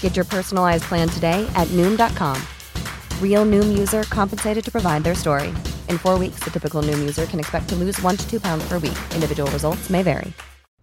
Get your personalized plan today at Noom.com. Real Noom user compensated to provide their story. In four weeks, the typical Noom user can expect to lose one to two pounds per week. Individual results may vary.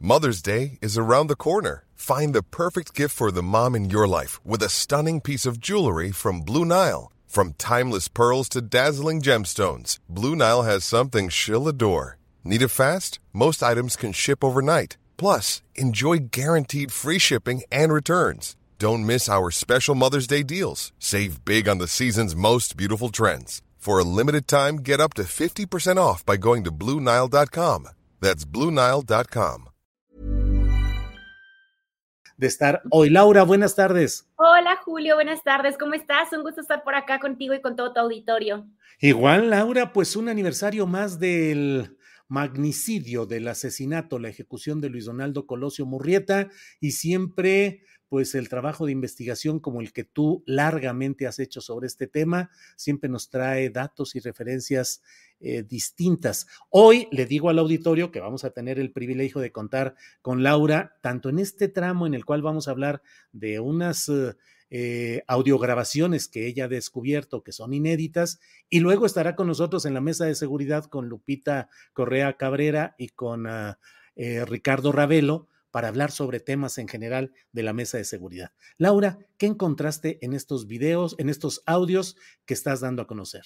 Mother's Day is around the corner. Find the perfect gift for the mom in your life with a stunning piece of jewelry from Blue Nile. From timeless pearls to dazzling gemstones, Blue Nile has something she'll adore. Need it fast? Most items can ship overnight. Plus, enjoy guaranteed free shipping and returns. Don't miss our special Mother's Day deals. Save big on the season's most beautiful trends. For a limited time, get up to 50% off by going to Bluenile.com. That's Bluenile.com. De estar hoy. Laura, buenas tardes. Hola Julio, buenas tardes. ¿Cómo estás? Un gusto estar por acá contigo y con todo tu auditorio. Igual, Laura, pues un aniversario más del magnicidio, del asesinato, la ejecución de Luis Donaldo Colosio Murrieta y siempre pues el trabajo de investigación como el que tú largamente has hecho sobre este tema siempre nos trae datos y referencias eh, distintas. Hoy le digo al auditorio que vamos a tener el privilegio de contar con Laura, tanto en este tramo en el cual vamos a hablar de unas... Eh, eh, audiograbaciones que ella ha descubierto que son inéditas y luego estará con nosotros en la mesa de seguridad con Lupita Correa Cabrera y con eh, Ricardo Ravelo para hablar sobre temas en general de la mesa de seguridad. Laura, ¿qué encontraste en estos videos, en estos audios que estás dando a conocer?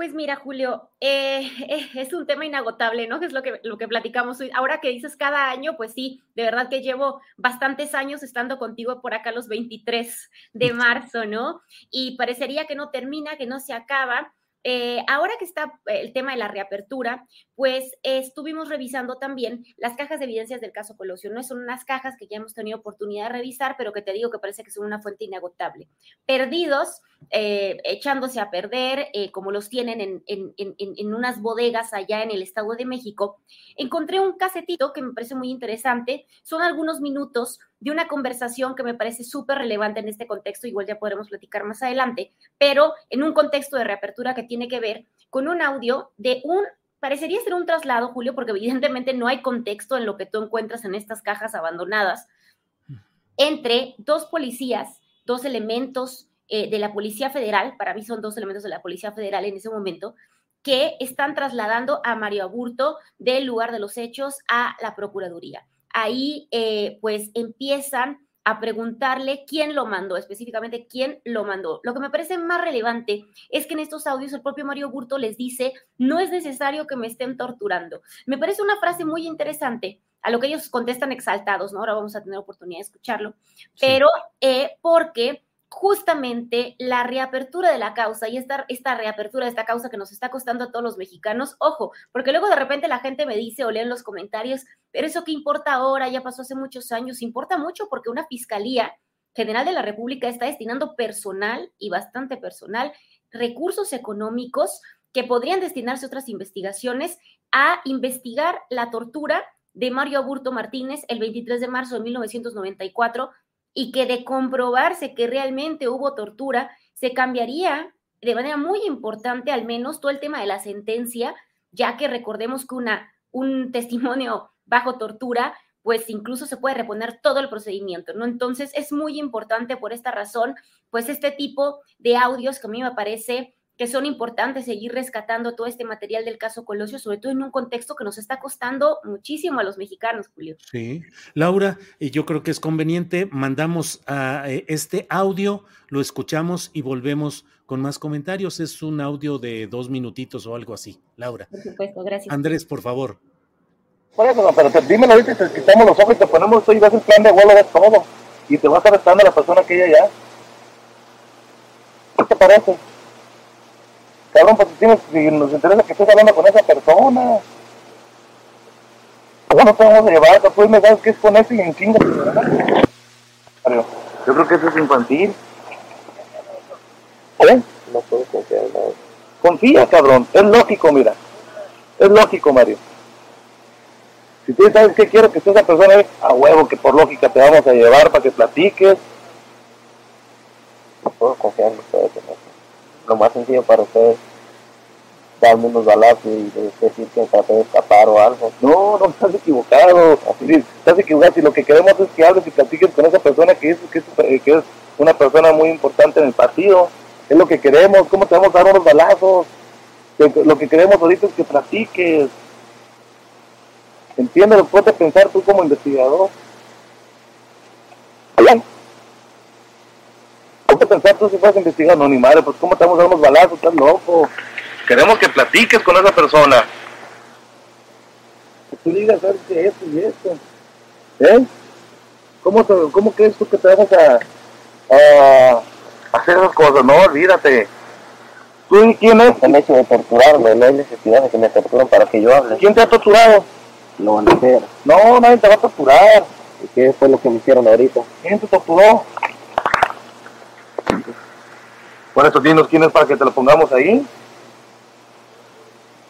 Pues mira, Julio, eh, eh, es un tema inagotable, ¿no? Que es lo que, lo que platicamos hoy. Ahora que dices cada año, pues sí, de verdad que llevo bastantes años estando contigo por acá los 23 de marzo, ¿no? Y parecería que no termina, que no se acaba. Eh, ahora que está el tema de la reapertura, pues eh, estuvimos revisando también las cajas de evidencias del caso Colosio. No son unas cajas que ya hemos tenido oportunidad de revisar, pero que te digo que parece que son una fuente inagotable. Perdidos, eh, echándose a perder, como los tienen en, en, en, en, unas bodegas allá en el Estado de México, encontré un casetito que me parece muy interesante. Son algunos minutos de una conversación que me parece súper relevante en este contexto, igual ya podremos platicar más adelante, pero en un contexto de reapertura que tiene que ver con un audio de un, parecería ser un traslado, Julio, porque evidentemente no hay contexto en lo que tú encuentras en estas cajas abandonadas, entre dos policías, dos elementos eh, de la Policía Federal, para mí son dos elementos de la Policía Federal en ese momento, que están trasladando a Mario Aburto del lugar de los hechos a la Procuraduría ahí eh, pues empiezan a preguntarle quién lo mandó, específicamente quién lo mandó. Lo que me parece más relevante es que en estos audios el propio Mario Burto les dice, no es necesario que me estén torturando. Me parece una frase muy interesante a lo que ellos contestan exaltados, ¿no? Ahora vamos a tener oportunidad de escucharlo, pero eh, porque justamente la reapertura de la causa y esta, esta reapertura de esta causa que nos está costando a todos los mexicanos, ojo, porque luego de repente la gente me dice o lee en los comentarios, pero eso que importa ahora, ya pasó hace muchos años, importa mucho porque una fiscalía general de la República está destinando personal y bastante personal, recursos económicos que podrían destinarse a otras investigaciones a investigar la tortura de Mario Aburto Martínez el 23 de marzo de 1994 y que de comprobarse que realmente hubo tortura, se cambiaría de manera muy importante al menos todo el tema de la sentencia, ya que recordemos que una, un testimonio bajo tortura, pues incluso se puede reponer todo el procedimiento, ¿no? Entonces es muy importante por esta razón, pues este tipo de audios que a mí me parece que son importantes seguir rescatando todo este material del caso Colosio, sobre todo en un contexto que nos está costando muchísimo a los mexicanos, Julio. Sí, Laura, yo creo que es conveniente, mandamos a eh, este audio, lo escuchamos y volvemos con más comentarios. Es un audio de dos minutitos o algo así, Laura. Por supuesto, gracias. Andrés, por favor. Por eso, no, pero te, dímelo ahorita y te quitamos los ojos y te ponemos esto y vas el plan de vuelo, ves todo. Y te vas arrestando a la persona que ella ya. ¿Qué te parece? Cabrón, pues tienes, si nos interesa que estés hablando con esa persona. ¿Cómo no te vamos a llevar? Tú me sabes que es con ese y en chinga. Yo creo que eso es infantil. ¿Eh? No puedo confiar en nada. Confía, cabrón. Es lógico, mira. Es lógico, Mario. Si tú sabes qué quiero que esté esa persona ahí, a huevo que por lógica te vamos a llevar para que platiques. No puedo confiar en ustedes. eso. Lo más sencillo para ustedes darme unos balazos y decir que traté de escapar o algo. No, no estás equivocado. Así, estás equivocado. Si lo que queremos es que hables y platiques con esa persona que es, que es, que es una persona muy importante en el partido. Es lo que queremos. ¿Cómo te vamos a dar unos balazos? Lo que queremos ahorita es que platiques. Entiéndelo, puedes pensar tú como investigador. Ponte a pensar tú si fueras investigador. No, ni madre, pues ¿cómo te vamos a dar unos balazos? Estás loco. Queremos que platiques con esa persona. Que tú digas, ¿sabes qué? Esto y esto. ¿Eh? ¿Cómo, te- ¿Cómo crees tú que te vamos a, a hacer esas cosas? No, olvídate. ¿Tú y quién es? El hecho de torturarme, no hay necesidad de que me torturen para que yo hable. ¿Quién te ha torturado? Lo van a hacer. No, nadie te va a torturar. ¿Y qué fue lo que me hicieron ahorita? ¿Quién te torturó? Por eso dinos quién es para que te lo pongamos ahí.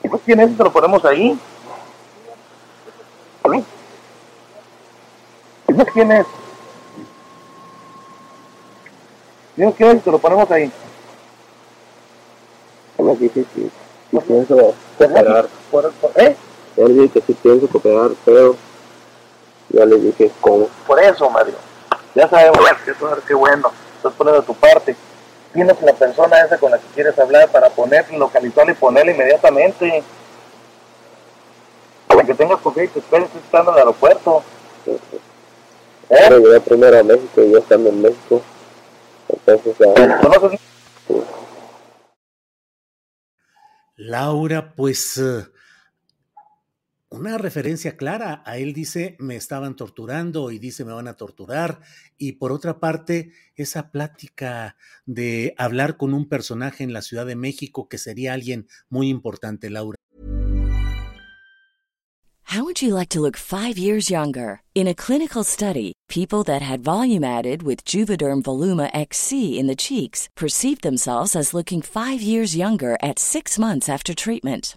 Pues quién es y te lo ponemos ahí. ¿Sí? Quién es. Dinos quién es y te lo ponemos ahí. Yo les dije que sí pienso cooperar. Por, por- ¿eh? Les dije que sí pienso cooperar, pero yo les dije cómo. por eso, Mario. Ya sabemos que eso qué bueno. Estás poniendo tu parte. Tienes la persona esa con la que quieres hablar para poner, localizarla y ponerla inmediatamente. Para que tengas confianza y te esperes estoy esperando en el aeropuerto. Pero ¿Eh? llegué primero a México y yo estando en México. Entonces, ah, ¿Conoces? Laura, pues eh, una referencia clara. A él dice, me estaban torturando y dice, me van a torturar. Y por otra parte, esa plática de hablar con un personaje en la Ciudad de México que sería alguien muy importante, Laura. How would you like to look five years younger? In a clinical study, people that had volume added with Juvederm Voluma XC in the cheeks perceived themselves as looking five years younger at six months after treatment.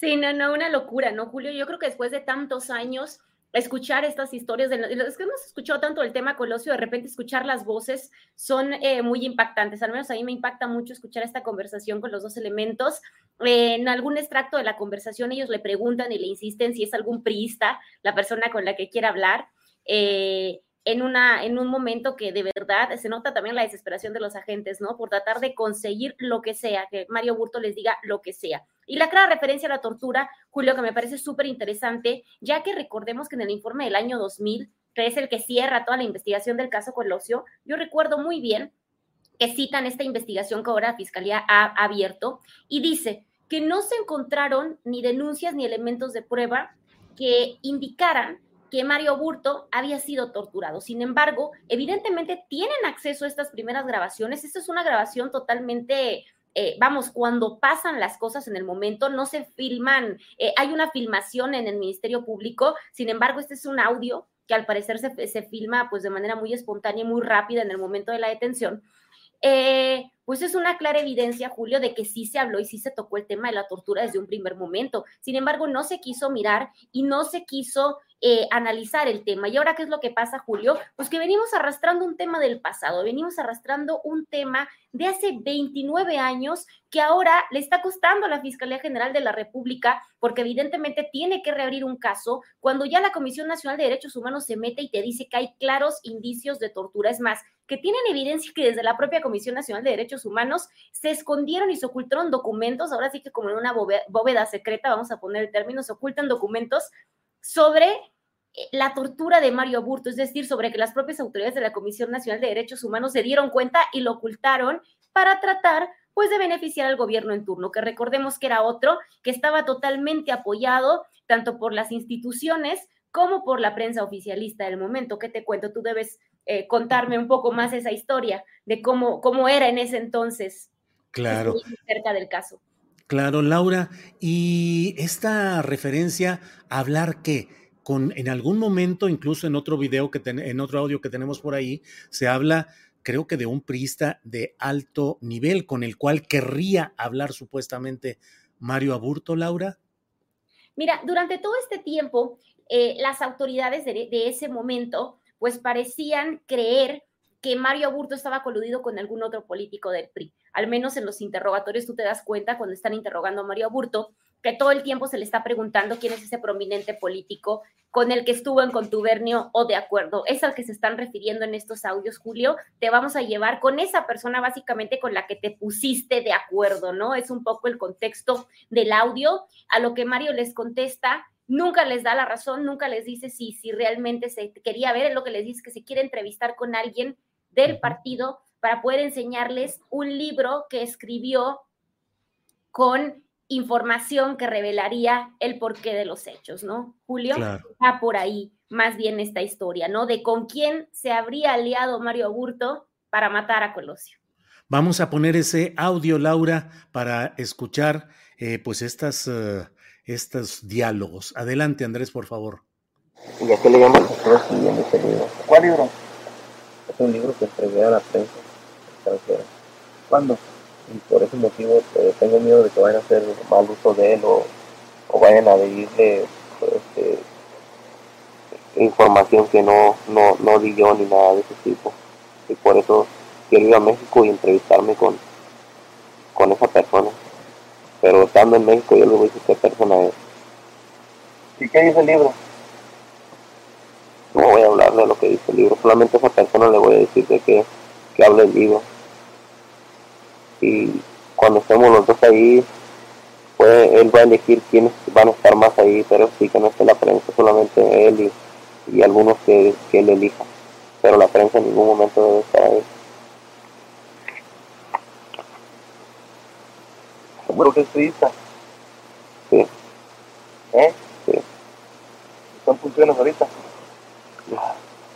Sí, no, no, una locura, ¿no, Julio? Yo creo que después de tantos años, escuchar estas historias, de, es que hemos escuchado tanto el tema Colosio, de repente escuchar las voces son eh, muy impactantes, al menos a mí me impacta mucho escuchar esta conversación con los dos elementos. Eh, en algún extracto de la conversación ellos le preguntan y le insisten si es algún priista la persona con la que quiere hablar. Eh, en, una, en un momento que de verdad se nota también la desesperación de los agentes, ¿no? Por tratar de conseguir lo que sea, que Mario Burto les diga lo que sea. Y la clara referencia a la tortura, Julio, que me parece súper interesante, ya que recordemos que en el informe del año 2000, que es el que cierra toda la investigación del caso Colosio, yo recuerdo muy bien que citan esta investigación que ahora la Fiscalía ha abierto y dice que no se encontraron ni denuncias ni elementos de prueba que indicaran que Mario Burto había sido torturado. Sin embargo, evidentemente tienen acceso a estas primeras grabaciones. Esta es una grabación totalmente eh, vamos, cuando pasan las cosas en el momento, no se filman, eh, hay una filmación en el Ministerio Público, sin embargo, este es un audio que al parecer se, se filma pues de manera muy espontánea y muy rápida en el momento de la detención. Eh, pues es una clara evidencia, Julio, de que sí se habló y sí se tocó el tema de la tortura desde un primer momento. Sin embargo, no se quiso mirar y no se quiso eh, analizar el tema. ¿Y ahora qué es lo que pasa, Julio? Pues que venimos arrastrando un tema del pasado, venimos arrastrando un tema de hace 29 años que ahora le está costando a la Fiscalía General de la República, porque evidentemente tiene que reabrir un caso cuando ya la Comisión Nacional de Derechos Humanos se mete y te dice que hay claros indicios de tortura. Es más, que tienen evidencia que desde la propia Comisión Nacional de Derechos Humanos se escondieron y se ocultaron documentos, ahora sí que como en una bóveda secreta, vamos a poner el término, se ocultan documentos sobre eh, la tortura de Mario Aburto, es decir, sobre que las propias autoridades de la Comisión Nacional de Derechos Humanos se dieron cuenta y lo ocultaron para tratar pues de beneficiar al gobierno en turno, que recordemos que era otro que estaba totalmente apoyado tanto por las instituciones como por la prensa oficialista del momento. ¿Qué te cuento? Tú debes eh, contarme un poco más esa historia de cómo, cómo era en ese entonces. Claro. Cerca del caso. Claro, Laura. Y esta referencia a hablar que con en algún momento, incluso en otro video que en otro audio que tenemos por ahí, se habla, creo que de un priista de alto nivel con el cual querría hablar supuestamente Mario Aburto, Laura. Mira, durante todo este tiempo, eh, las autoridades de, de ese momento, pues parecían creer que Mario Aburto estaba coludido con algún otro político del PRI. Al menos en los interrogatorios tú te das cuenta cuando están interrogando a Mario Aburto que todo el tiempo se le está preguntando quién es ese prominente político con el que estuvo en contubernio o de acuerdo. Es al que se están refiriendo en estos audios, Julio. Te vamos a llevar con esa persona básicamente con la que te pusiste de acuerdo, ¿no? Es un poco el contexto del audio. A lo que Mario les contesta, nunca les da la razón, nunca les dice si, si realmente se quería ver, es lo que les dice que se quiere entrevistar con alguien del partido para poder enseñarles un libro que escribió con información que revelaría el porqué de los hechos, ¿no? Julio, está por ahí más bien esta historia, ¿no? De con quién se habría aliado Mario Aburto para matar a Colosio. Vamos a poner ese audio, Laura, para escuchar eh, pues estas, uh, estos diálogos. Adelante, Andrés, por favor. ¿Y a qué le llaman ese libro? ¿Cuál libro? Es un libro que entregué a la prensa extranjera. ¿Cuándo? y por ese motivo pues, tengo miedo de que vayan a hacer mal uso de él o, vayan a pedirle este, información que no, no, no di yo ni nada de ese tipo. Y por eso quiero ir a México y entrevistarme con, con esa persona. Pero estando en México yo le voy a decir qué persona es. ¿Y qué dice el libro? No voy a hablar de lo que dice el libro, solamente a esa persona le voy a decir de que, que hable el libro y cuando estemos los dos ahí, pues él va a elegir quiénes van a estar más ahí, pero sí que no esté la prensa, solamente él y, y algunos que, que él elija, pero la prensa en ningún momento debe estar ahí. ¿Seguro que es turista? Sí. ¿Eh? Sí. ¿Están funciones ahorita?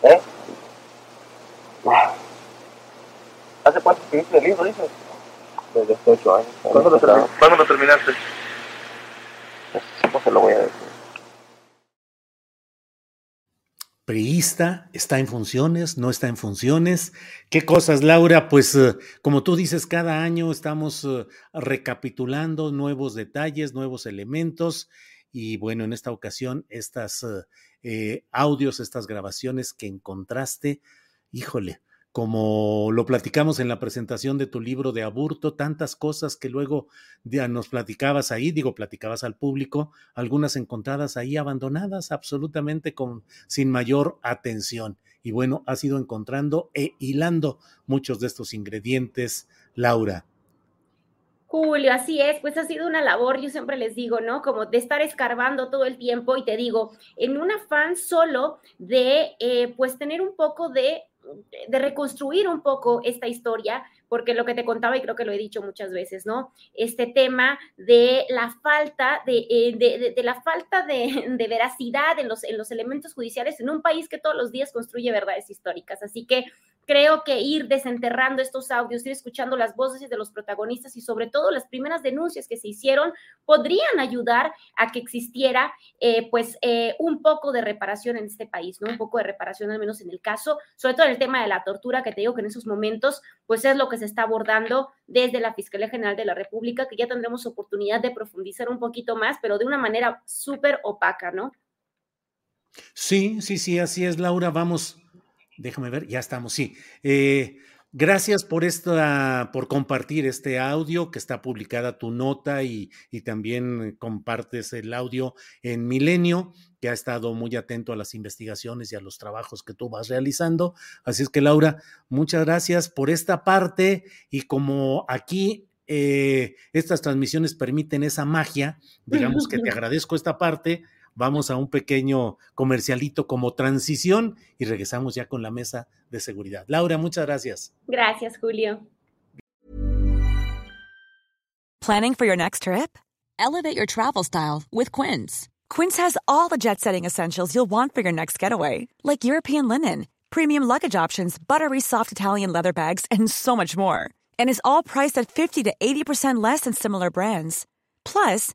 ¿Eh? ¿Hace cuánto escribiste el libro, dices? desde 8 años. ¿Cuándo lo, ¿Cuándo lo terminaste? Pues, se lo voy a decir. Priista, está en funciones, no está en funciones. ¿Qué cosas, Laura? Pues uh, como tú dices, cada año estamos uh, recapitulando nuevos detalles, nuevos elementos y bueno, en esta ocasión, estas eh, audios, estas grabaciones que encontraste, híjole, como lo platicamos en la presentación de tu libro de Aburto, tantas cosas que luego nos platicabas ahí, digo, platicabas al público, algunas encontradas ahí abandonadas absolutamente con, sin mayor atención. Y bueno, has ido encontrando e hilando muchos de estos ingredientes, Laura. Julio, así es, pues ha sido una labor, yo siempre les digo, ¿no? Como de estar escarbando todo el tiempo y te digo, en un afán solo de, eh, pues, tener un poco de de reconstruir un poco esta historia, porque lo que te contaba, y creo que lo he dicho muchas veces, ¿no? Este tema de la falta de, eh, la falta de, veracidad en los, en los elementos judiciales en un país que todos los días construye verdades históricas. Así que, creo que ir desenterrando estos audios, ir escuchando las voces de los protagonistas y sobre todo las primeras denuncias que se hicieron podrían ayudar a que existiera eh, pues eh, un poco de reparación en este país, ¿no? Un poco de reparación al menos en el caso, sobre todo en el tema de la tortura, que te digo que en esos momentos pues es lo que se está abordando desde la Fiscalía General de la República, que ya tendremos oportunidad de profundizar un poquito más, pero de una manera súper opaca, ¿no? Sí, sí, sí, así es, Laura. Vamos, déjame ver, ya estamos, sí. Eh, gracias por esta, por compartir este audio que está publicada tu nota y, y, también compartes el audio en Milenio, que ha estado muy atento a las investigaciones y a los trabajos que tú vas realizando. Así es que, Laura, muchas gracias por esta parte y como aquí eh, estas transmisiones permiten esa magia, digamos que te agradezco esta parte Vamos a un pequeño comercialito como transición y regresamos ya con la mesa de seguridad. Laura, muchas gracias. Gracias, Julio. Planning for your next trip? Elevate your travel style with Quince. Quince has all the jet setting essentials you'll want for your next getaway, like European linen, premium luggage options, buttery soft Italian leather bags, and so much more. And is all priced at 50 to 80% less than similar brands. Plus,